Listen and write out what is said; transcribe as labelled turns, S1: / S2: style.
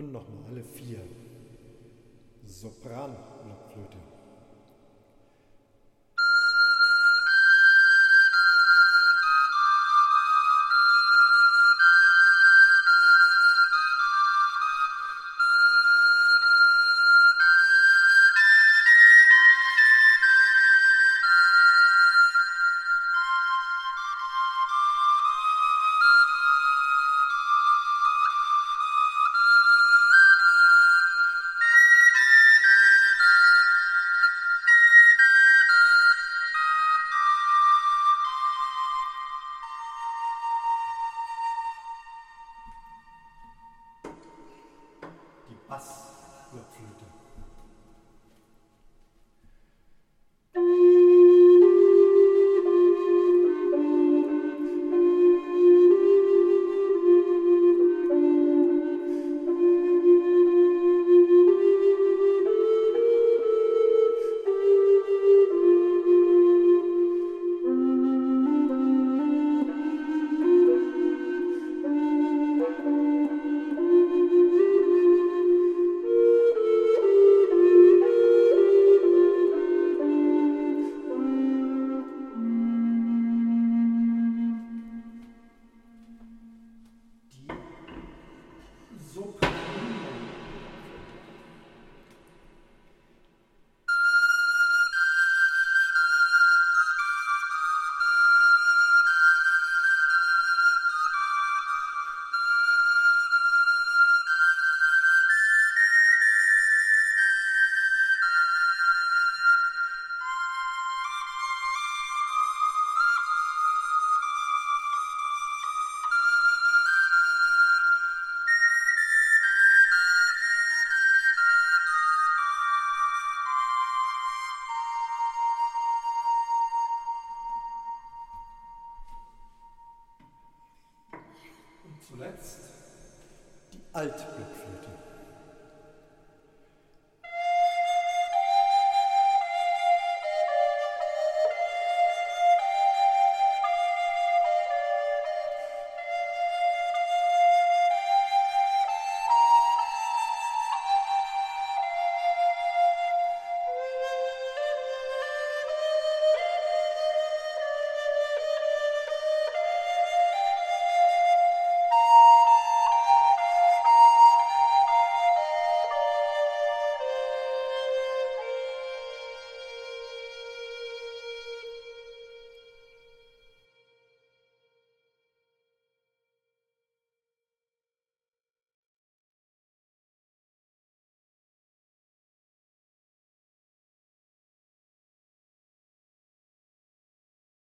S1: Und nochmal alle vier. Sopran-Blockflöte. Die Bassblockflöte. Zuletzt die Altblockflöte.